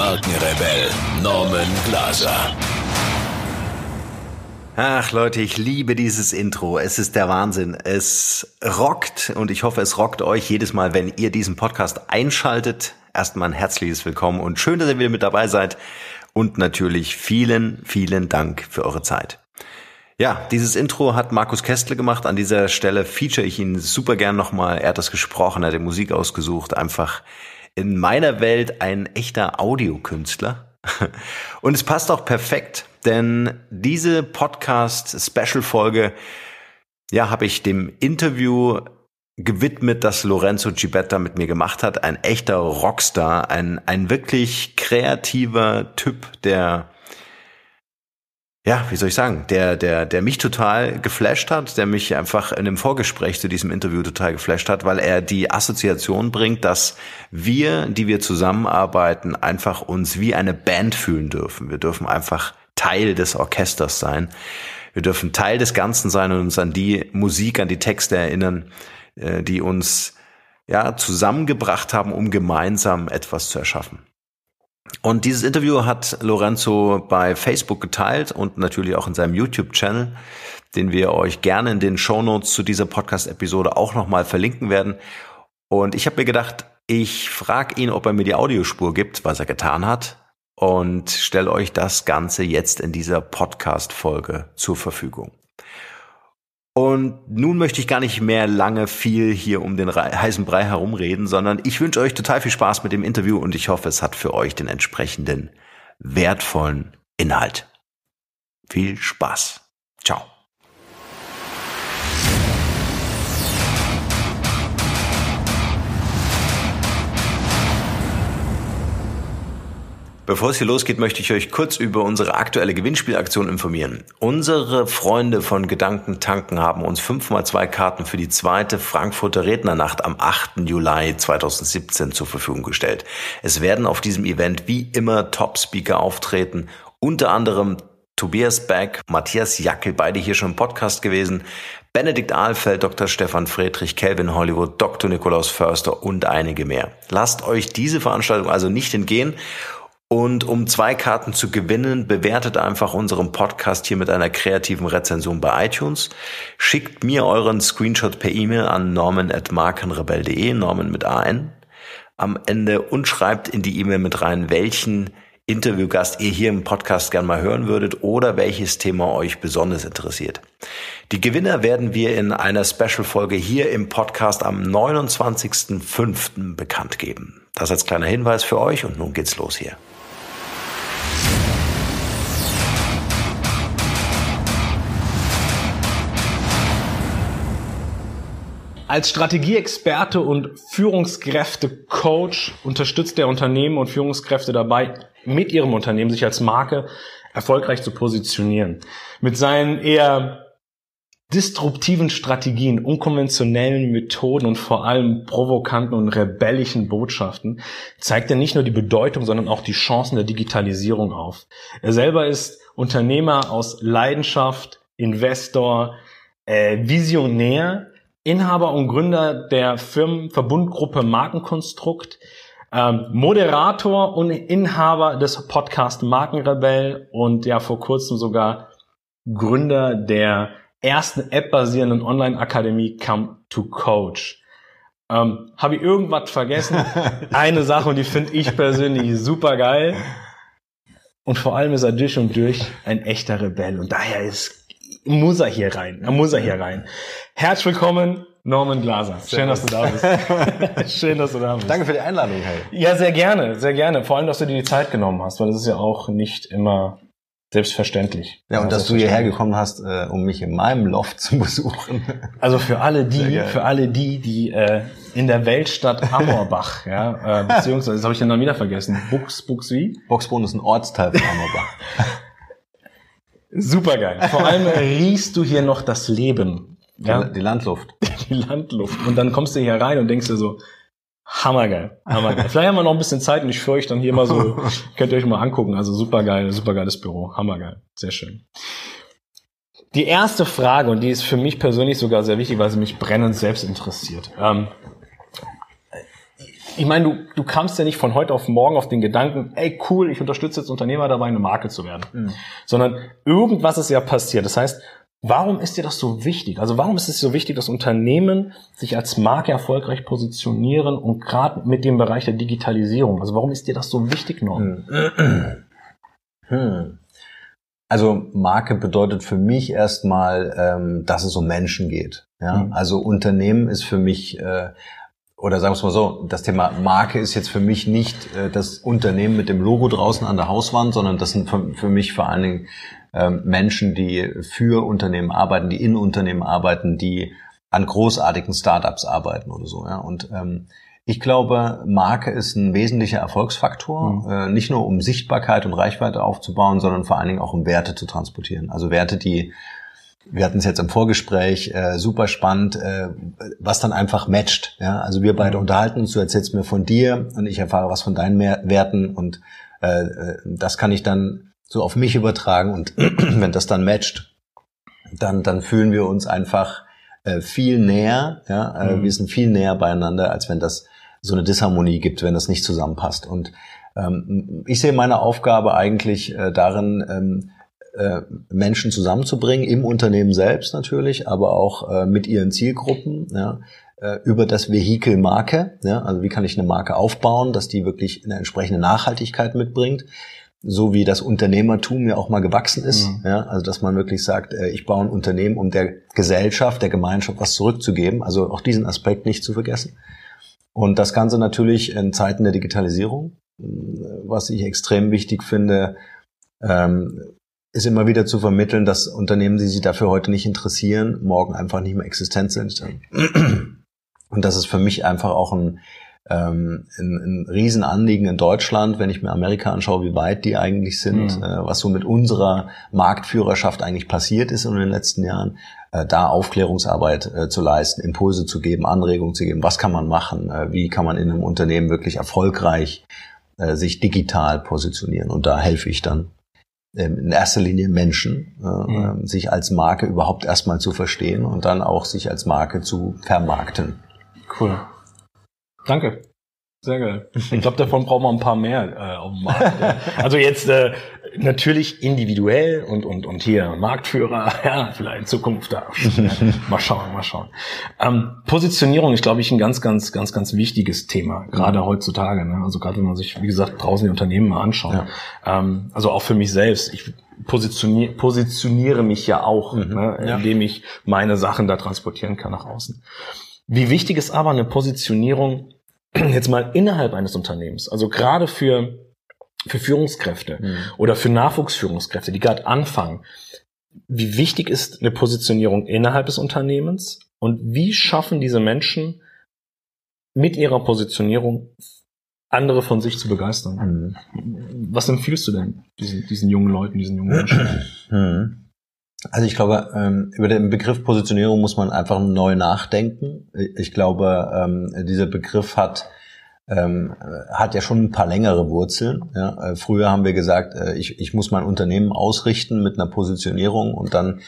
Markenrebell Norman Glaser. Ach Leute, ich liebe dieses Intro. Es ist der Wahnsinn. Es rockt und ich hoffe, es rockt euch jedes Mal, wenn ihr diesen Podcast einschaltet. Erstmal ein herzliches Willkommen und schön, dass ihr wieder mit dabei seid. Und natürlich vielen, vielen Dank für eure Zeit. Ja, dieses Intro hat Markus Kestle gemacht. An dieser Stelle feature ich ihn super gern nochmal. Er hat das gesprochen, er hat die Musik ausgesucht. Einfach in meiner Welt ein echter Audiokünstler. Und es passt auch perfekt, denn diese Podcast-Special-Folge, ja, habe ich dem Interview gewidmet, das Lorenzo Gibetta mit mir gemacht hat. Ein echter Rockstar, ein, ein wirklich kreativer Typ, der ja, wie soll ich sagen, der, der, der mich total geflasht hat, der mich einfach in dem Vorgespräch zu diesem Interview total geflasht hat, weil er die Assoziation bringt, dass wir, die wir zusammenarbeiten, einfach uns wie eine Band fühlen dürfen. Wir dürfen einfach Teil des Orchesters sein. Wir dürfen Teil des Ganzen sein und uns an die Musik, an die Texte erinnern, äh, die uns ja zusammengebracht haben, um gemeinsam etwas zu erschaffen. Und dieses Interview hat Lorenzo bei Facebook geteilt und natürlich auch in seinem YouTube-Channel, den wir euch gerne in den Show Notes zu dieser Podcast-Episode auch nochmal verlinken werden. Und ich habe mir gedacht, ich frage ihn, ob er mir die Audiospur gibt, was er getan hat, und stelle euch das Ganze jetzt in dieser Podcast-Folge zur Verfügung. Und nun möchte ich gar nicht mehr lange viel hier um den heißen Brei herumreden, sondern ich wünsche euch total viel Spaß mit dem Interview und ich hoffe, es hat für euch den entsprechenden wertvollen Inhalt. Viel Spaß. Ciao. Bevor es hier losgeht, möchte ich euch kurz über unsere aktuelle Gewinnspielaktion informieren. Unsere Freunde von Gedanken tanken haben uns 5x2 Karten für die zweite Frankfurter Rednernacht am 8. Juli 2017 zur Verfügung gestellt. Es werden auf diesem Event wie immer Top-Speaker auftreten, unter anderem Tobias Beck, Matthias Jackel, beide hier schon im Podcast gewesen, Benedikt Ahlfeld, Dr. Stefan Friedrich, Calvin Hollywood, Dr. Nikolaus Förster und einige mehr. Lasst euch diese Veranstaltung also nicht entgehen und um zwei Karten zu gewinnen, bewertet einfach unseren Podcast hier mit einer kreativen Rezension bei iTunes. Schickt mir euren Screenshot per E-Mail an norman.markenrebell.de, Norman mit AN am Ende und schreibt in die E-Mail mit rein, welchen Interviewgast ihr hier im Podcast gern mal hören würdet oder welches Thema euch besonders interessiert. Die Gewinner werden wir in einer Special-Folge hier im Podcast am 29.05. bekannt geben. Das als kleiner Hinweis für euch und nun geht's los hier. Als Strategieexperte und Führungskräfte-Coach unterstützt er Unternehmen und Führungskräfte dabei, mit ihrem Unternehmen sich als Marke erfolgreich zu positionieren. Mit seinen eher disruptiven Strategien, unkonventionellen Methoden und vor allem provokanten und rebellischen Botschaften zeigt er nicht nur die Bedeutung, sondern auch die Chancen der Digitalisierung auf. Er selber ist Unternehmer aus Leidenschaft, Investor, äh, Visionär Inhaber und Gründer der Firmenverbundgruppe Markenkonstrukt, ähm, Moderator und Inhaber des Podcast Markenrebell und ja vor kurzem sogar Gründer der ersten App-basierenden Online-Akademie Come to Coach. Ähm, Habe ich irgendwas vergessen? Eine Sache und die finde ich persönlich super geil. Und vor allem ist er durch und durch ein echter Rebell. Und daher ist muss er hier rein. Er muss er hier rein. Herzlich willkommen, Norman Glaser. Schön, dass du da bist. Schön, dass du da bist. Danke für die Einladung, hey. Ja, sehr gerne, sehr gerne. Vor allem, dass du dir die Zeit genommen hast, weil das ist ja auch nicht immer Selbstverständlich. Ja, und dass du hierher gekommen hast, äh, um mich in meinem Loft zu besuchen. Also für alle die, für alle die, die äh, in der Weltstadt Amorbach, ja, äh, beziehungsweise, das habe ich ja noch wieder vergessen, Bux, Bux wie? Boxbrunn ist ein Ortsteil von Amorbach. Supergeil. Vor allem riechst du hier noch das Leben. Ja? Die Landluft. Die Landluft. Und dann kommst du hier rein und denkst dir so, Hammergeil, hammergeil. Vielleicht haben wir noch ein bisschen Zeit und ich führe euch dann hier mal so, könnt ihr euch mal angucken. Also supergeil, supergeiles Büro, hammergeil, sehr schön. Die erste Frage, und die ist für mich persönlich sogar sehr wichtig, weil sie mich brennend selbst interessiert. Ähm, ich meine, du, du kamst ja nicht von heute auf morgen auf den Gedanken, ey cool, ich unterstütze jetzt Unternehmer dabei, eine Marke zu werden. Mhm. Sondern irgendwas ist ja passiert. Das heißt, Warum ist dir das so wichtig? Also warum ist es so wichtig, dass Unternehmen sich als Marke erfolgreich positionieren und gerade mit dem Bereich der Digitalisierung? Also warum ist dir das so wichtig, Norm? Hm. Hm. Also Marke bedeutet für mich erstmal, ähm, dass es um Menschen geht. Ja? Hm. Also Unternehmen ist für mich äh, oder sagen wir es mal so, das Thema Marke ist jetzt für mich nicht äh, das Unternehmen mit dem Logo draußen an der Hauswand, sondern das sind für, für mich vor allen Dingen ähm, Menschen, die für Unternehmen arbeiten, die in Unternehmen arbeiten, die an großartigen Startups arbeiten oder so. Ja. Und ähm, ich glaube, Marke ist ein wesentlicher Erfolgsfaktor, mhm. äh, nicht nur um Sichtbarkeit und Reichweite aufzubauen, sondern vor allen Dingen auch um Werte zu transportieren. Also Werte, die wir hatten es jetzt im Vorgespräch, äh, super spannend, äh, was dann einfach matcht. Ja? Also wir beide mhm. unterhalten uns, du erzählst mir von dir und ich erfahre was von deinen Werten und äh, äh das kann ich dann so auf mich übertragen und wenn das dann matcht, dann, dann fühlen wir uns einfach äh, viel näher, ja, äh, mhm. wir sind viel näher beieinander, als wenn das so eine Disharmonie gibt, wenn das nicht zusammenpasst. Und ähm, ich sehe meine Aufgabe eigentlich äh, darin, ähm, äh, Menschen zusammenzubringen, im Unternehmen selbst natürlich, aber auch äh, mit ihren Zielgruppen, ja, äh, über das Vehikel Marke. Ja, also wie kann ich eine Marke aufbauen, dass die wirklich eine entsprechende Nachhaltigkeit mitbringt so wie das Unternehmertum ja auch mal gewachsen ist. Mhm. Ja, also dass man wirklich sagt, äh, ich baue ein Unternehmen, um der Gesellschaft, der Gemeinschaft was zurückzugeben. Also auch diesen Aspekt nicht zu vergessen. Und das Ganze natürlich in Zeiten der Digitalisierung, was ich extrem wichtig finde, ähm, ist immer wieder zu vermitteln, dass Unternehmen, die sich dafür heute nicht interessieren, morgen einfach nicht mehr existent sind. Und das ist für mich einfach auch ein ähm, ein, ein Riesenanliegen in Deutschland, wenn ich mir Amerika anschaue, wie weit die eigentlich sind, mhm. äh, was so mit unserer Marktführerschaft eigentlich passiert ist in den letzten Jahren, äh, da Aufklärungsarbeit äh, zu leisten, Impulse zu geben, Anregungen zu geben, was kann man machen, äh, wie kann man in einem Unternehmen wirklich erfolgreich äh, sich digital positionieren und da helfe ich dann in erster Linie Menschen, äh, mhm. sich als Marke überhaupt erstmal zu verstehen und dann auch sich als Marke zu vermarkten. Cool. Danke. Sehr geil. Ich glaube, davon brauchen wir ein paar mehr äh, auf dem Markt. Ja. Also jetzt äh, natürlich individuell und und und hier Marktführer, ja, vielleicht in Zukunft da. Ja, mal schauen, mal schauen. Ähm, Positionierung ist, glaube ich, ein ganz, ganz, ganz, ganz wichtiges Thema, gerade mhm. heutzutage. Ne? Also gerade wenn man sich, wie gesagt, draußen die Unternehmen mal anschaut. Ja. Ähm, also auch für mich selbst. Ich positioniere, positioniere mich ja auch, mhm. ne, indem ich meine Sachen da transportieren kann nach außen. Wie wichtig ist aber eine Positionierung jetzt mal innerhalb eines Unternehmens? Also gerade für, für Führungskräfte mhm. oder für Nachwuchsführungskräfte, die gerade anfangen. Wie wichtig ist eine Positionierung innerhalb des Unternehmens? Und wie schaffen diese Menschen mit ihrer Positionierung andere von sich zu begeistern? Mhm. Was empfiehlst du denn diesen, diesen jungen Leuten, diesen jungen Menschen? Mhm. Also ich glaube, ähm, über den Begriff Positionierung muss man einfach neu nachdenken. Ich glaube, ähm, dieser Begriff hat ähm, hat ja schon ein paar längere Wurzeln. Ja. Äh, früher haben wir gesagt, äh, ich, ich muss mein Unternehmen ausrichten mit einer Positionierung und dann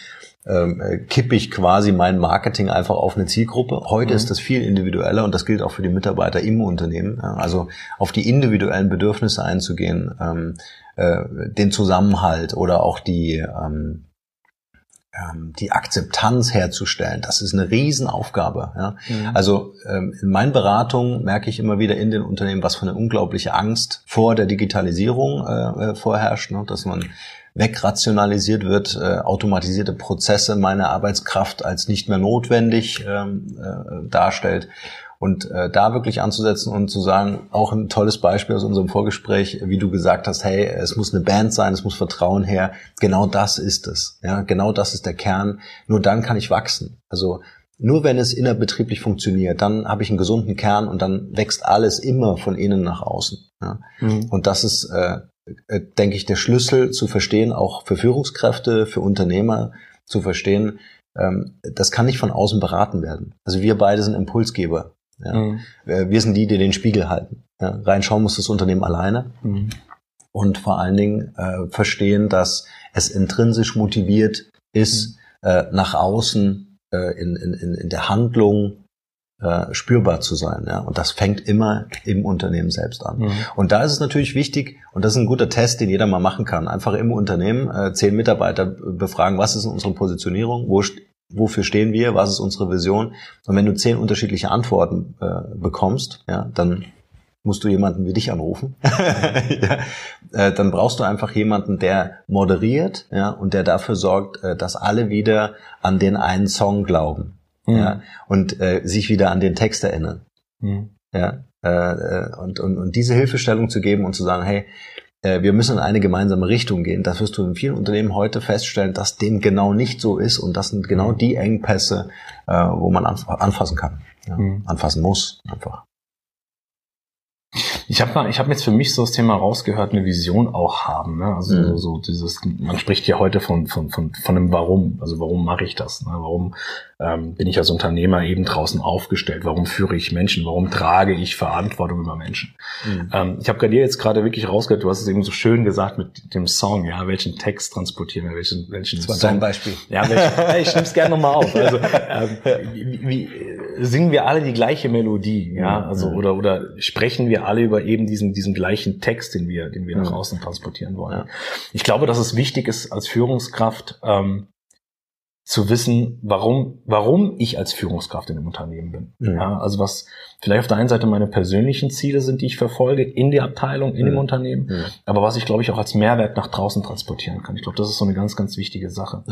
ähm, äh, kippe ich quasi mein Marketing einfach auf eine Zielgruppe. Heute mhm. ist das viel individueller und das gilt auch für die Mitarbeiter im Unternehmen. Ja. Also auf die individuellen Bedürfnisse einzugehen, ähm, äh, den Zusammenhalt oder auch die ähm, ähm, die Akzeptanz herzustellen, das ist eine Riesenaufgabe. Ja? Mhm. Also ähm, in meinen Beratungen merke ich immer wieder in den Unternehmen, was für eine unglaubliche Angst vor der Digitalisierung äh, äh, vorherrscht, ne? dass man wegrationalisiert wird, äh, automatisierte Prozesse meine Arbeitskraft als nicht mehr notwendig ähm, äh, darstellt. Und äh, da wirklich anzusetzen und zu sagen, auch ein tolles Beispiel aus unserem Vorgespräch, wie du gesagt hast, hey, es muss eine Band sein, es muss Vertrauen her. Genau das ist es. Ja, genau das ist der Kern. Nur dann kann ich wachsen. Also nur wenn es innerbetrieblich funktioniert, dann habe ich einen gesunden Kern und dann wächst alles immer von innen nach außen. Ja? Mhm. Und das ist, äh, äh, denke ich, der Schlüssel zu verstehen, auch für Führungskräfte, für Unternehmer zu verstehen, ähm, das kann nicht von außen beraten werden. Also wir beide sind Impulsgeber. Ja. Mhm. Äh, wir sind die, die den Spiegel halten. Ja. Reinschauen muss das Unternehmen alleine. Mhm. Und vor allen Dingen äh, verstehen, dass es intrinsisch motiviert ist, mhm. äh, nach außen äh, in, in, in der Handlung äh, spürbar zu sein. Ja? Und das fängt immer im Unternehmen selbst an. Mhm. Und da ist es natürlich wichtig, und das ist ein guter Test, den jeder mal machen kann, einfach im Unternehmen äh, zehn Mitarbeiter befragen, was ist unsere Positionierung, wo, wofür stehen wir, was ist unsere Vision. Und wenn du zehn unterschiedliche Antworten äh, bekommst, ja, dann musst du jemanden wie dich anrufen. ja, äh, dann brauchst du einfach jemanden, der moderiert ja, und der dafür sorgt, äh, dass alle wieder an den einen Song glauben mhm. ja, und äh, sich wieder an den Text erinnern. Mhm. Ja, äh, äh, und, und, und diese Hilfestellung zu geben und zu sagen, hey, wir müssen in eine gemeinsame Richtung gehen. Das wirst du in vielen Unternehmen heute feststellen, dass dem genau nicht so ist und das sind genau die Engpässe, äh, wo man anfassen kann, ja, mhm. anfassen muss einfach. Ich habe mal, ich habe jetzt für mich so das Thema rausgehört, eine Vision auch haben. Ne? Also mhm. so, dieses, man spricht ja heute von von von von einem Warum. Also warum mache ich das? Ne? Warum ähm, bin ich als Unternehmer eben draußen aufgestellt? Warum führe ich Menschen? Warum trage ich Verantwortung über Menschen? Mhm. Ähm, ich habe gerade jetzt gerade wirklich rausgehört, du hast es eben so schön gesagt mit dem Song, ja, welchen Text transportieren wir, welchen, welchen das war Song. dein Beispiel. Ja, welchen, ich nehme es gerne nochmal auf. Also ähm, wie, wie, singen wir alle die gleiche Melodie, ja, also oder oder sprechen wir alle über eben diesen diesen gleichen Text, den wir den wir nach außen transportieren wollen. Ich glaube, dass es wichtig ist als Führungskraft ähm, zu wissen, warum, warum ich als Führungskraft in einem Unternehmen bin. Mhm. Ja, also was vielleicht auf der einen Seite meine persönlichen Ziele sind, die ich verfolge in der Abteilung, in mhm. dem Unternehmen, mhm. aber was ich glaube ich auch als Mehrwert nach draußen transportieren kann. Ich glaube, das ist so eine ganz, ganz wichtige Sache.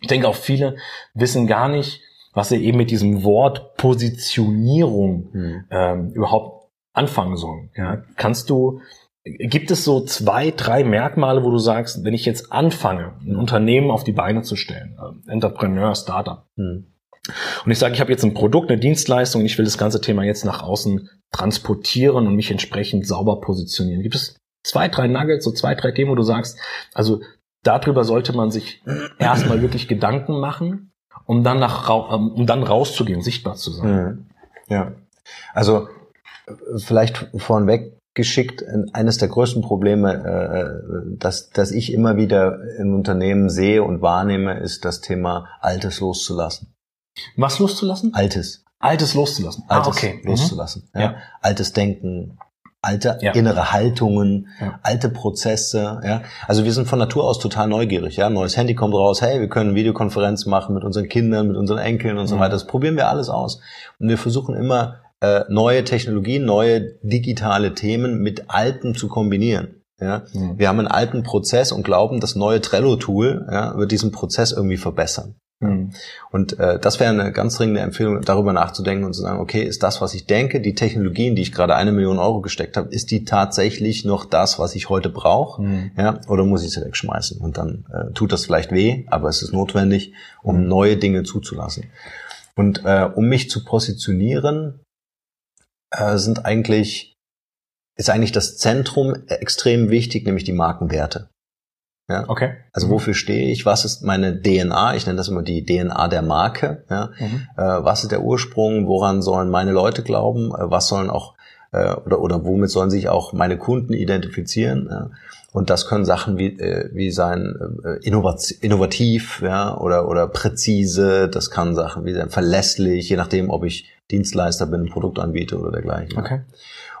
Ich denke auch viele wissen gar nicht, was sie eben mit diesem Wort Positionierung mhm. ähm, überhaupt anfangen sollen. Ja, kannst du Gibt es so zwei, drei Merkmale, wo du sagst, wenn ich jetzt anfange, ein Unternehmen auf die Beine zu stellen, äh, Entrepreneur, Startup, hm. und ich sage, ich habe jetzt ein Produkt, eine Dienstleistung, und ich will das ganze Thema jetzt nach außen transportieren und mich entsprechend sauber positionieren. Gibt es zwei, drei Nuggets, so zwei, drei Themen, wo du sagst, also darüber sollte man sich erstmal wirklich Gedanken machen, um dann nach, ähm, um dann rauszugehen, sichtbar zu sein. Hm. Ja. Also vielleicht vorneweg geschickt. Eines der größten Probleme, äh, das, das ich immer wieder in Unternehmen sehe und wahrnehme, ist das Thema Altes loszulassen. Was loszulassen? Altes. Altes loszulassen. Ah, Altes ah, okay. Mhm. loszulassen. Mhm. Ja. ja. Altes Denken, alte ja. innere Haltungen, ja. alte Prozesse, ja. Also wir sind von Natur aus total neugierig, ja. Neues Handy kommt raus, hey, wir können Videokonferenz machen mit unseren Kindern, mit unseren Enkeln und mhm. so weiter. Das probieren wir alles aus. Und wir versuchen immer äh, neue Technologien, neue digitale Themen mit alten zu kombinieren. Ja? Mhm. Wir haben einen alten Prozess und glauben, das neue Trello-Tool ja, wird diesen Prozess irgendwie verbessern. Mhm. Und äh, das wäre eine ganz dringende Empfehlung, darüber nachzudenken und zu sagen, okay, ist das, was ich denke, die Technologien, die ich gerade eine Million Euro gesteckt habe, ist die tatsächlich noch das, was ich heute brauche? Mhm. Ja, oder muss ich sie wegschmeißen? Und dann äh, tut das vielleicht weh, aber es ist notwendig, um mhm. neue Dinge zuzulassen. Und äh, um mich zu positionieren, äh, sind eigentlich, ist eigentlich das Zentrum extrem wichtig, nämlich die Markenwerte. Ja? Okay. Also mhm. wofür stehe ich? Was ist meine DNA? Ich nenne das immer die DNA der Marke. Ja? Mhm. Äh, was ist der Ursprung? Woran sollen meine Leute glauben? Äh, was sollen auch äh, oder oder womit sollen sich auch meine Kunden identifizieren? Ja? Und das können Sachen wie, äh, wie sein äh, innovativ ja, oder, oder präzise, das kann Sachen wie sein verlässlich, je nachdem, ob ich Dienstleister bin, Produktanbieter oder dergleichen. Okay.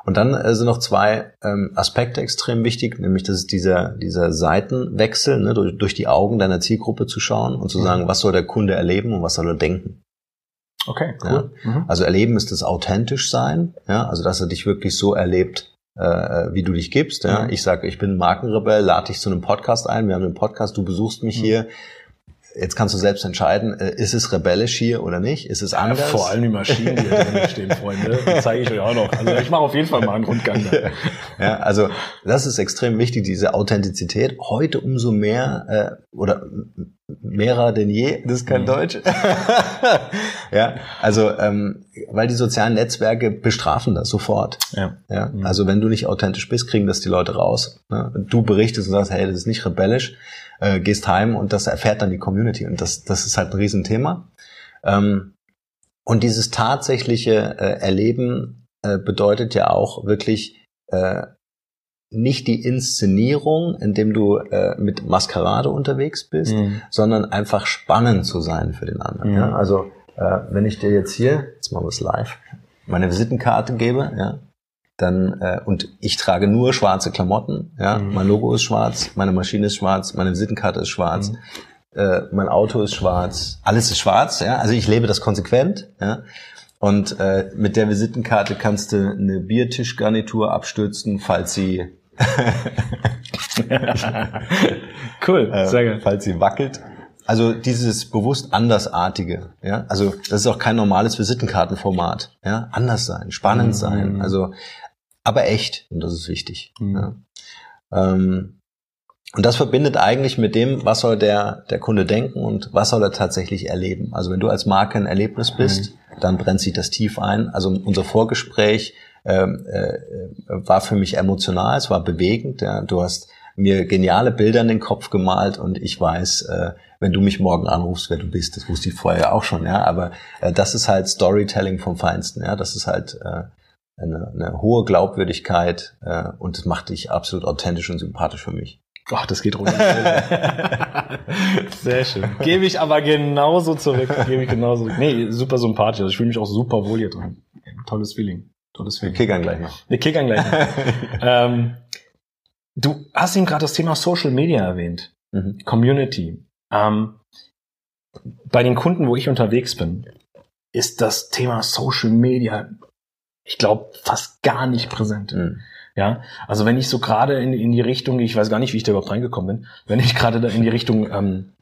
Und dann äh, sind noch zwei ähm, Aspekte extrem wichtig, nämlich das ist dieser, dieser Seitenwechsel, ne, durch, durch die Augen deiner Zielgruppe zu schauen und zu mhm. sagen, was soll der Kunde erleben und was soll er denken. Okay, cool. Ja? Mhm. Also erleben ist das authentisch sein, ja, also dass er dich wirklich so erlebt, äh, wie du dich gibst. Ja? Mhm. Ich sage, ich bin Markenrebell, lade dich zu einem Podcast ein, wir haben einen Podcast, du besuchst mich mhm. hier jetzt kannst du selbst entscheiden, äh, ist es rebellisch hier oder nicht? Ist es anders? Ja, vor allem die Maschinen, die da drin stehen, Freunde. Die zeige ich euch auch noch. Also ich mache auf jeden Fall mal einen Rundgang. Da. Ja, also das ist extrem wichtig, diese Authentizität. Heute umso mehr äh, oder mehrer denn je, das ist kein mhm. Deutsch. ja, also ähm, weil die sozialen Netzwerke bestrafen das sofort. Ja. ja? Mhm. Also wenn du nicht authentisch bist, kriegen das die Leute raus. Ne? Du berichtest und sagst, hey, das ist nicht rebellisch äh, gehst heim und das erfährt dann die Community. Und das, das ist halt ein Riesenthema. Ähm, und dieses tatsächliche äh, Erleben äh, bedeutet ja auch wirklich äh, nicht die Inszenierung, indem du äh, mit Maskerade unterwegs bist, mhm. sondern einfach spannend zu sein für den anderen. Mhm. Ja? Also äh, wenn ich dir jetzt hier, jetzt machen wir es live, meine Visitenkarte gebe, ja, dann äh, und ich trage nur schwarze Klamotten, ja, mhm. mein Logo ist schwarz, meine Maschine ist schwarz, meine Visitenkarte ist schwarz, mhm. äh, mein Auto ist schwarz, alles ist schwarz, ja, also ich lebe das konsequent, ja. Und äh, mit der Visitenkarte kannst du eine Biertischgarnitur abstürzen, falls sie cool, äh, sehr geil. falls sie wackelt. Also dieses bewusst andersartige, ja, also das ist auch kein normales Visitenkartenformat, ja, anders sein, spannend mhm. sein, also aber echt. Und das ist wichtig. Mhm. Ja. Ähm, und das verbindet eigentlich mit dem, was soll der, der Kunde denken und was soll er tatsächlich erleben. Also wenn du als Marke ein Erlebnis bist, mhm. dann brennt sich das tief ein. Also unser Vorgespräch ähm, äh, war für mich emotional, es war bewegend. Ja. Du hast mir geniale Bilder in den Kopf gemalt und ich weiß, äh, wenn du mich morgen anrufst, wer du bist. Das wusste ich vorher auch schon, ja. Aber äh, das ist halt Storytelling vom Feinsten, ja. Das ist halt äh, eine, eine hohe Glaubwürdigkeit äh, und das macht dich absolut authentisch und sympathisch für mich. Ach, das geht runter. Sehr schön. Gebe ich aber genauso zurück. Gebe ich genauso. Nee, super sympathisch. Also ich fühle mich auch super wohl hier drin. Tolles Feeling. Tolles Feeling. Wir kickern gleich noch. Wir kickern gleich noch. ähm, du hast eben gerade das Thema Social Media erwähnt. Mhm. Community. Ähm, bei den Kunden, wo ich unterwegs bin, ist das Thema Social Media ich glaube, fast gar nicht präsent. Mhm. Ja, also wenn ich so gerade in, in die Richtung, ich weiß gar nicht, wie ich da überhaupt reingekommen bin, wenn ich gerade da in die Richtung ähm,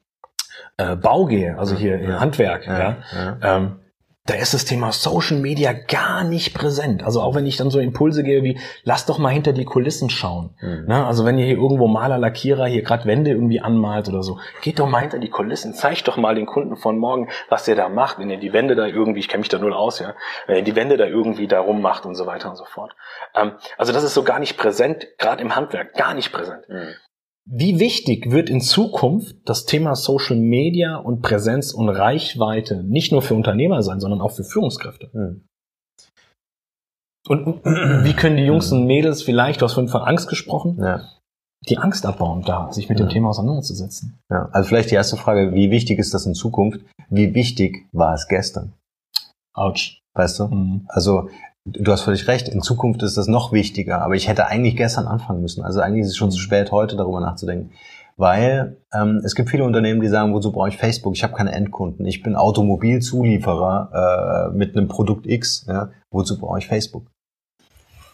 äh, Bau gehe, also hier ja, Handwerk, ja, ja, ja. Ähm, da ist das Thema Social Media gar nicht präsent. Also auch wenn ich dann so Impulse gebe wie, lass doch mal hinter die Kulissen schauen. Mhm. Ne? Also wenn ihr hier irgendwo Maler, Lackierer hier gerade Wände irgendwie anmalt oder so, geht doch mal hinter die Kulissen, zeigt doch mal den Kunden von morgen, was ihr da macht, wenn ihr die Wände da irgendwie, ich kenne mich da null aus, ja, wenn ihr die Wände da irgendwie da rummacht und so weiter und so fort. Ähm, also das ist so gar nicht präsent, gerade im Handwerk, gar nicht präsent. Mhm. Wie wichtig wird in Zukunft das Thema Social Media und Präsenz und Reichweite nicht nur für Unternehmer sein, sondern auch für Führungskräfte? Hm. Und wie können die Jungs und Mädels vielleicht, du hast vorhin von Angst gesprochen, ja. die Angst abbauen, da sich mit ja. dem Thema auseinanderzusetzen? Ja, also vielleicht die erste Frage, wie wichtig ist das in Zukunft? Wie wichtig war es gestern? Autsch. Weißt du? Mhm. Also Du hast völlig recht. In Zukunft ist das noch wichtiger. Aber ich hätte eigentlich gestern anfangen müssen. Also eigentlich ist es schon zu spät, heute darüber nachzudenken. Weil ähm, es gibt viele Unternehmen, die sagen, wozu brauche ich Facebook? Ich habe keine Endkunden. Ich bin Automobilzulieferer äh, mit einem Produkt X. Ja? Wozu brauche ich Facebook?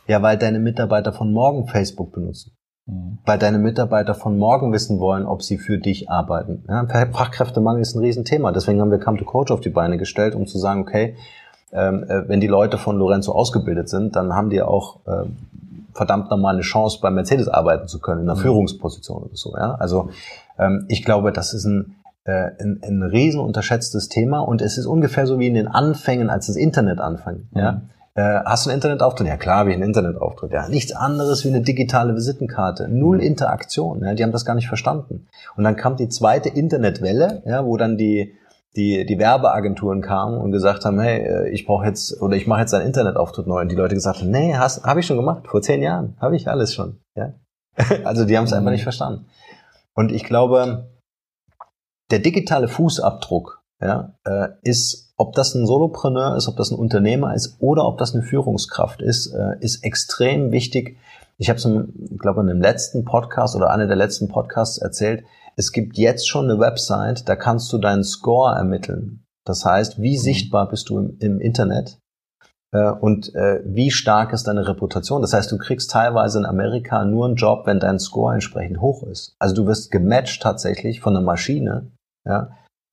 Ja, weil deine Mitarbeiter von morgen Facebook benutzen. Mhm. Weil deine Mitarbeiter von morgen wissen wollen, ob sie für dich arbeiten. Ja? Fachkräftemangel ist ein Riesenthema. Deswegen haben wir Come to Coach auf die Beine gestellt, um zu sagen, okay, wenn die Leute von Lorenzo ausgebildet sind, dann haben die auch äh, verdammt nochmal eine Chance, bei Mercedes arbeiten zu können, in einer mhm. Führungsposition oder so. Ja? Also ähm, ich glaube, das ist ein, äh, ein, ein riesen unterschätztes Thema und es ist ungefähr so wie in den Anfängen, als das Internet anfing. Mhm. Ja? Äh, hast du einen Internetauftritt? Ja klar, wie ein Internetauftritt. Ja, nichts anderes wie eine digitale Visitenkarte. Null mhm. Interaktion. Ja, die haben das gar nicht verstanden. Und dann kam die zweite Internetwelle, ja, wo dann die die, die Werbeagenturen kamen und gesagt haben, hey, äh, ich brauche jetzt oder ich mache jetzt einen Internetauftritt neu. Und die Leute gesagt haben, nee, hast, habe ich schon gemacht, vor zehn Jahren, habe ich alles schon. Ja? also die haben es mhm. einfach nicht verstanden. Und ich glaube, der digitale Fußabdruck ja, äh, ist, ob das ein Solopreneur ist, ob das ein Unternehmer ist oder ob das eine Führungskraft ist, äh, ist extrem wichtig. Ich habe es, glaube in dem letzten Podcast oder einer der letzten Podcasts erzählt, es gibt jetzt schon eine Website, da kannst du deinen Score ermitteln. Das heißt, wie mhm. sichtbar bist du im, im Internet äh, und äh, wie stark ist deine Reputation. Das heißt, du kriegst teilweise in Amerika nur einen Job, wenn dein Score entsprechend hoch ist. Also du wirst gematcht tatsächlich von einer Maschine, ja,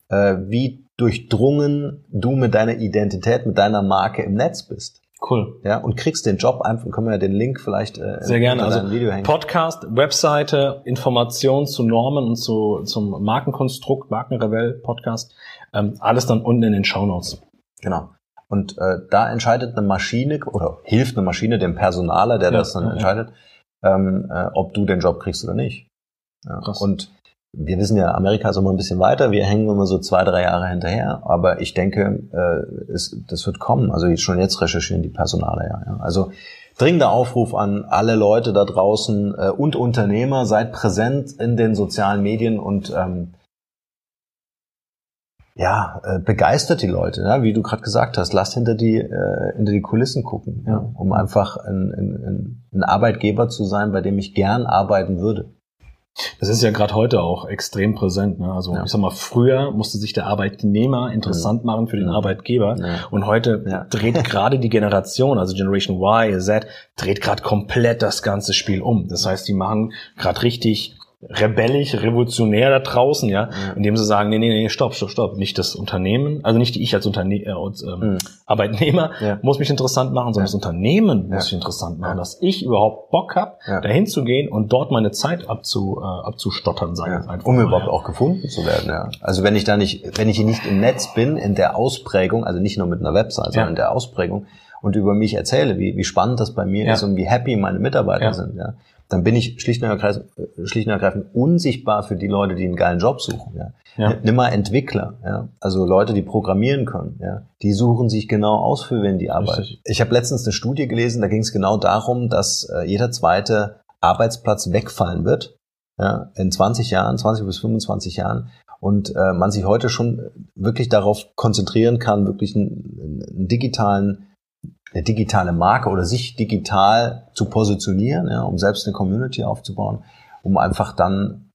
äh, wie durchdrungen du mit deiner Identität, mit deiner Marke im Netz bist. Cool. Ja, und kriegst den Job einfach, können wir ja den Link vielleicht äh, Sehr gerne. Also Video hängen. Podcast, Webseite, Informationen zu Normen und zu, zum Markenkonstrukt, Markenrebell Podcast, ähm, alles dann unten in den Show Notes. Genau. Und äh, da entscheidet eine Maschine oder hilft eine Maschine dem Personaler, der Ja, das dann ja, ja. entscheidet, ähm, äh, ob du den Job kriegst oder nicht. Ja. Krass. Und wir wissen ja, Amerika ist immer ein bisschen weiter, wir hängen immer so zwei, drei Jahre hinterher, aber ich denke, äh, es, das wird kommen. Also schon jetzt recherchieren die Personaler ja. ja. Also dringender Aufruf an alle Leute da draußen äh, und Unternehmer, seid präsent in den sozialen Medien und ähm, ja, äh, begeistert die Leute, ja, wie du gerade gesagt hast, lasst hinter die, äh, hinter die Kulissen gucken, ja, um einfach ein, ein, ein Arbeitgeber zu sein, bei dem ich gern arbeiten würde. Das ist ja gerade heute auch extrem präsent. Ne? Also Ja. ich sag mal, früher musste sich der Arbeitnehmer interessant machen für den Ja. Arbeitgeber. Ja. Und heute Ja. dreht gerade die Generation, also Generation Y, Z, dreht gerade komplett das ganze Spiel um. Das heißt, die machen gerade richtig rebellisch, revolutionär da draußen, ja, Ja. indem sie sagen, nee, nee, nee, stopp, stopp, stopp, nicht das Unternehmen, also nicht ich als Unterne äh, als, ähm, Mhm. Arbeitnehmer Ja. muss mich interessant machen, sondern Ja. das Unternehmen Ja. muss mich interessant machen, dass ich überhaupt Bock hab, Ja. dahin zu gehen und dort meine Zeit abzu, äh, abzustottern, sage ich einfach. um überhaupt auch gefunden zu werden, ja. Also wenn ich da nicht, wenn ich hier nicht im Netz bin, in der Ausprägung, also nicht nur mit einer Website, sondern in der Ausprägung und über mich erzähle, wie, wie spannend das bei mir Ja. ist und wie happy meine Mitarbeiter Ja. sind, ja, dann bin ich schlicht und, ergreifend, schlicht und ergreifend unsichtbar für die Leute, die einen geilen Job suchen, ja. Ja. Nimm mal Entwickler, ja. Also Leute, die programmieren können, ja. Die suchen sich genau aus, für wen die arbeiten. Richtig. Ich habe letztens eine Studie gelesen, da ging es genau darum, dass äh, jeder zweite Arbeitsplatz wegfallen wird, ja, in 20 Jahren, 20 bis 25 Jahren und äh, man sich heute schon wirklich darauf konzentrieren kann, wirklich einen, einen digitalen, eine digitale Marke oder sich digital zu positionieren, ja, um selbst eine Community aufzubauen, um einfach dann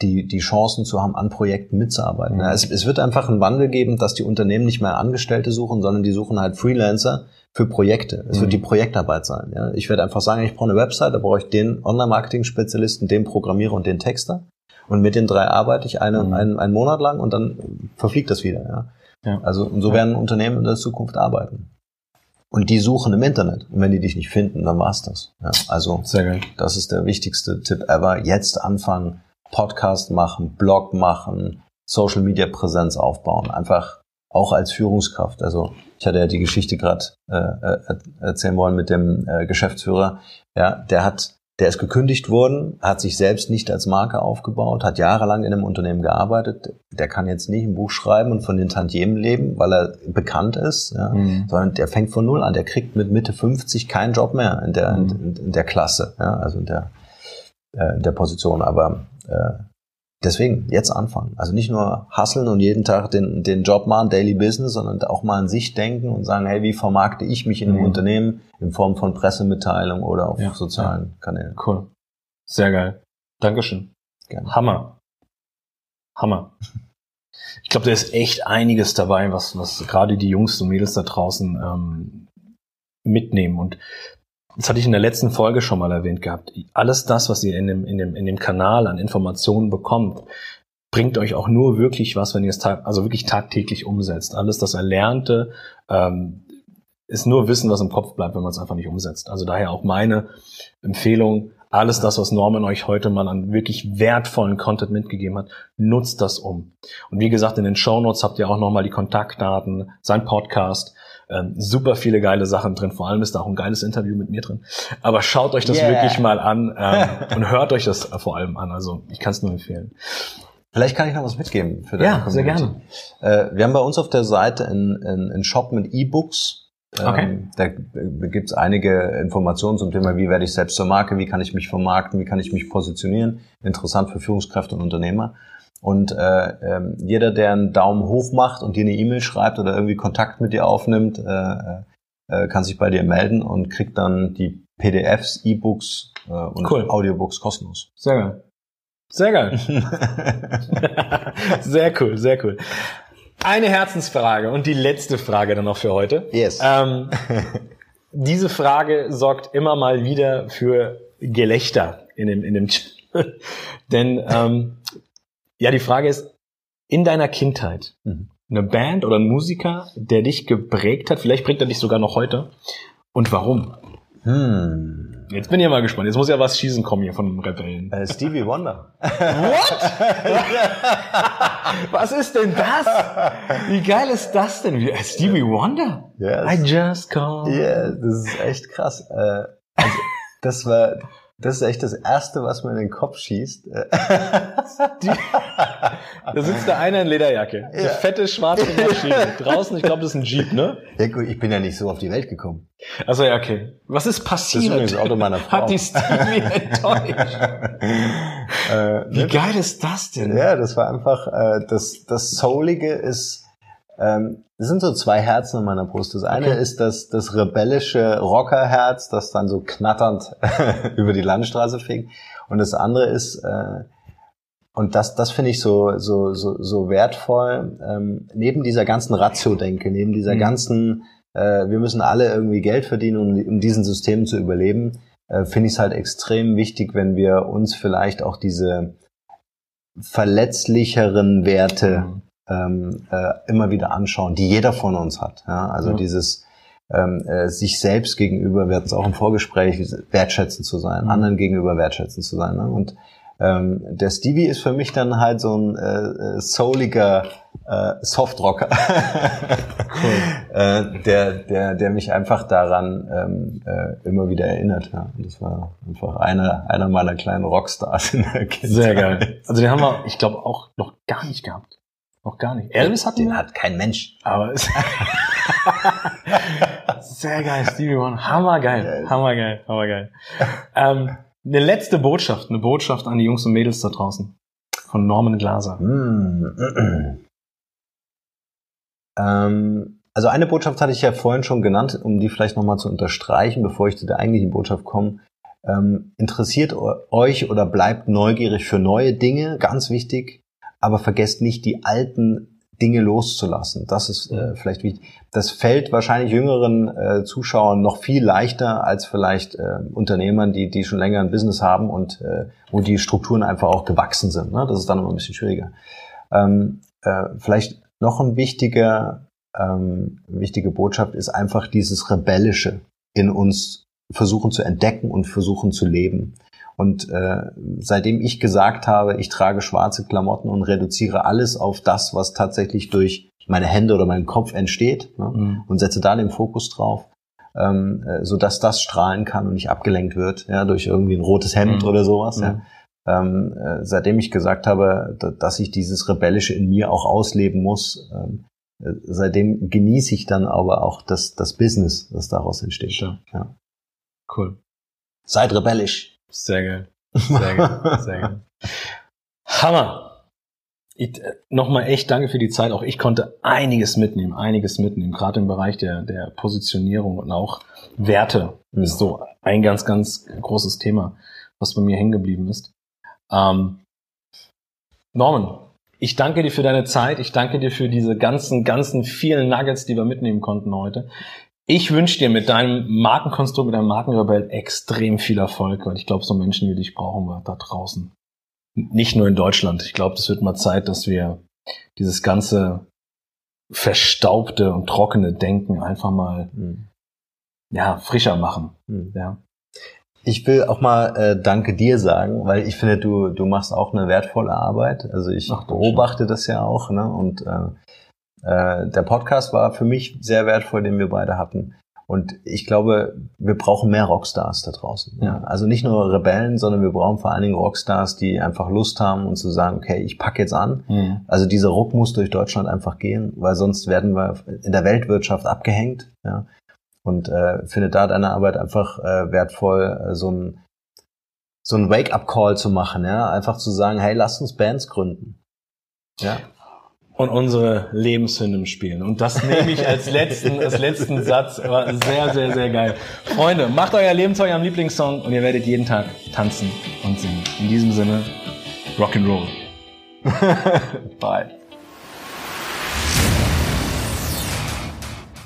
die, die Chancen zu haben, an Projekten mitzuarbeiten. Mhm. Ja, es, es wird einfach einen Wandel geben, dass die Unternehmen nicht mehr Angestellte suchen, sondern die suchen halt Freelancer für Projekte. Es Mhm. wird die Projektarbeit sein. Ja. Ich werde einfach sagen, ich brauche eine Website, da brauche ich den Online-Marketing-Spezialisten, den Programmierer und den Texter. Und mit den drei arbeite ich eine, Mhm. einen, einen Monat lang und dann verfliegt das wieder. Ja. Ja. Also und so werden Unternehmen in der Zukunft arbeiten. Und die suchen im Internet. Und wenn die dich nicht finden, dann war's das. Ja. Also das ist der wichtigste Tipp ever. Jetzt anfangen, Podcast machen, Blog machen, Social Media Präsenz aufbauen. Einfach auch als Führungskraft. Also ich hatte ja die Geschichte gerade äh, äh, erzählen wollen mit dem äh, Geschäftsführer. Ja, der hat, der ist gekündigt worden, hat sich selbst nicht als Marke aufgebaut, hat jahrelang in einem Unternehmen gearbeitet. Der kann jetzt nicht ein Buch schreiben und von den Tantiemen leben, weil er bekannt ist. Ja Mhm. sondern der fängt von null an. Der kriegt mit Mitte 50 keinen Job mehr in der, Mhm. in, in der Klasse, ja, also in der, äh, in der Position. Aber äh, deswegen jetzt anfangen. Also nicht nur hasseln und jeden Tag den, den Job machen, Daily Business, sondern auch mal an sich denken und sagen, hey, wie vermarkte ich mich in einem Mhm. Unternehmen in Form von Pressemitteilung oder auf Ja, sozialen Kanälen. Cool. Sehr geil. Dankeschön. Gerne. Hammer. Hammer. Ich glaube, da ist echt einiges dabei, was, was gerade die Jungs und Mädels da draußen ähm, mitnehmen. Und das hatte ich in der letzten Folge schon mal erwähnt gehabt. Alles das, was ihr in dem, in dem, in dem Kanal an Informationen bekommt, bringt euch auch nur wirklich was, wenn ihr es tag, also wirklich tagtäglich umsetzt. Alles das Erlernte ähm, ist nur Wissen, was im Kopf bleibt, wenn man es einfach nicht umsetzt. Also daher auch meine Empfehlung, alles das, was Norman euch heute mal an wirklich wertvollen Content mitgegeben hat, nutzt das um. Und wie gesagt, in den Shownotes habt ihr auch nochmal die Kontaktdaten, sein Podcast, ähm, super viele geile Sachen drin. Vor allem ist da auch ein geiles Interview mit mir drin. Aber schaut euch das Yeah. wirklich mal an ähm, und hört euch das vor allem an. Also ich kann es nur empfehlen. Vielleicht kann ich noch was mitgeben für deine Ja, sehr Community. Äh, wir haben bei uns auf der Seite einen, einen, einen Shop mit E-Books. Okay. Ähm, da gibt es einige Informationen zum Thema, wie werde ich selbst zur Marke, wie kann ich mich vermarkten, wie kann ich mich positionieren. Interessant für Führungskräfte und Unternehmer. Und äh, ähm, jeder, der einen Daumen hoch macht und dir eine E-Mail schreibt oder irgendwie Kontakt mit dir aufnimmt, äh, äh, kann sich bei dir melden und kriegt dann die PDFs, E-Books äh, und Cool. Audiobooks kostenlos. Sehr geil. Sehr geil. sehr cool, sehr cool. Eine Herzensfrage und die letzte Frage dann noch für heute. yes. Ähm, diese Frage sorgt immer mal wieder für Gelächter in dem, in dem Chat. Denn ähm, ja, die Frage ist, in deiner Kindheit Mhm. eine Band oder ein Musiker, der dich geprägt hat, vielleicht prägt er dich sogar noch heute. Und warum? Hm. Jetzt bin ich mal gespannt. Jetzt muss ja was schießen kommen hier von Rebellen. Äh, Stevie Wonder. Was ist denn das? Wie geil ist das denn? Wie- äh, Stevie Wonder? Yes. I just call. Ja, das ist echt krass. Äh, also, das war, das ist echt das Erste, was mir in den Kopf schießt. Äh, Da sitzt da einer in Lederjacke. Eine Ja. fette schwarze Maschine. Draußen, ich glaube, das ist ein Jeep, ne? Ja gut, ich bin ja nicht so auf die Welt gekommen. Also ja, okay. Was ist Das ist passiert? das Auto meiner Frau. Hat die Stevie enttäuscht? Äh, Wie geil ist das denn? Ja, das war einfach, äh, das, das Soulige ist, ähm, das sind so zwei Herzen in meiner Brust. Das eine Okay. ist das, das rebellische Rockerherz, das dann so knatternd über die Landstraße fing. Und das andere ist, äh, und das, das finde ich so, so, so, so wertvoll, ähm, neben dieser ganzen Ratio-Denke, neben dieser Mhm. ganzen, äh, wir müssen alle irgendwie Geld verdienen, um in diesen Systemen zu überleben, äh, finde ich es halt extrem wichtig, wenn wir uns vielleicht auch diese verletzlicheren Werte Mhm. Ähm, äh, immer wieder anschauen, die jeder von uns hat. Ja? Also Ja. dieses ähm, äh, sich selbst gegenüber, wir hatten es auch im Vorgespräch, wertschätzend zu sein, Mhm. anderen gegenüber wertschätzend zu sein. Ne? Und ähm, der Stevie ist für mich dann halt so ein äh, äh, souliger äh, Softrocker, äh, der, der, der mich einfach daran ähm, äh, immer wieder erinnert. Ja. Und das war einfach einer, einer meiner kleinen Rockstars in der Kindheit. Sehr geil. Also den haben wir, ich glaube, auch noch gar nicht gehabt. Noch gar nicht. Elvis hat Den den, hat kein Mensch. aber ist sehr geil, Stevie Wonder. Hammergeil, hammergeil, hammergeil. Ähm, eine letzte Botschaft, eine Botschaft an die Jungs und Mädels da draußen. Von Norman Glaser. Mm. ähm, also eine Botschaft hatte ich ja vorhin schon genannt, um die vielleicht nochmal zu unterstreichen, bevor ich zu der eigentlichen Botschaft komme. Ähm, interessiert eu- euch oder bleibt neugierig für neue Dinge, ganz wichtig, aber vergesst nicht, die alten Dinge loszulassen. Das ist äh, vielleicht wichtig. Das fällt wahrscheinlich jüngeren äh, Zuschauern noch viel leichter als vielleicht äh, Unternehmern, die, die schon länger ein Business haben und äh, wo die Strukturen einfach auch gewachsen sind. Ne? Das ist dann immer ein bisschen schwieriger. Ähm, äh, vielleicht noch ein wichtiger, ähm, wichtige Botschaft ist einfach dieses Rebellische in uns versuchen zu entdecken und versuchen zu leben. Und äh, seitdem ich gesagt habe, ich trage schwarze Klamotten und reduziere alles auf das, was tatsächlich durch meine Hände oder meinen Kopf entsteht ne, Mhm. und setze da den Fokus drauf, ähm, äh, so dass das strahlen kann und nicht abgelenkt wird, ja, durch irgendwie ein rotes Hemd Mhm. oder sowas. Ja. Mhm. Ähm, äh, seitdem ich gesagt habe, da- dass ich dieses Rebellische in mir auch ausleben muss, ähm, äh, seitdem genieße ich dann aber auch das, das Business, das daraus entsteht. Stimmt. Ja. Cool. Seid rebellisch. Sehr geil. Sehr geil. Sehr geil. Hammer. Äh, Nochmal echt danke für die Zeit. Auch ich konnte einiges mitnehmen, einiges mitnehmen, gerade im Bereich der, der Positionierung und auch Werte Mhm. ist so ein ganz, ganz großes Thema, was bei mir hängen geblieben ist. Ähm, Norman, ich danke dir für deine Zeit. Ich danke dir für diese ganzen, ganzen vielen Nuggets, die wir mitnehmen konnten heute. Ich wünsche dir mit deinem Markenkonstrukt, mit deinem Markenrebell extrem viel Erfolg, weil ich glaube, so Menschen wie dich brauchen wir da draußen. Nicht nur in Deutschland. Ich glaube, es wird mal Zeit, dass wir dieses ganze verstaubte und trockene Denken einfach mal Mhm. ja frischer machen. Mhm. Ja. Ich will auch mal äh, Danke dir sagen, weil ich finde, du, du machst auch eine wertvolle Arbeit. Also ich Ach, beobachte das ja auch. Ne? Und äh, äh, der Podcast war für mich sehr wertvoll, den wir beide hatten. Und ich glaube, wir brauchen mehr Rockstars da draußen. Ja? Also nicht nur Rebellen, sondern wir brauchen vor allen Dingen Rockstars, die einfach Lust haben und zu sagen, okay, ich pack jetzt an. Mhm. Also dieser Ruck muss durch Deutschland einfach gehen, weil sonst werden wir in der Weltwirtschaft abgehängt. Ja? Und äh, finde da deine Arbeit einfach äh, wertvoll, äh, so ein so ein Wake-up-Call zu machen, ja, einfach zu sagen, hey, lasst uns Bands gründen. Ja. Und unsere Lebenshymnen spielen. Und das nehme ich als letzten, als letzten Satz. War sehr, sehr, sehr geil. Freunde, macht euer Leben zu eurem Lieblingssong und ihr werdet jeden Tag tanzen und singen. In diesem Sinne, Rock'n'Roll. Bye.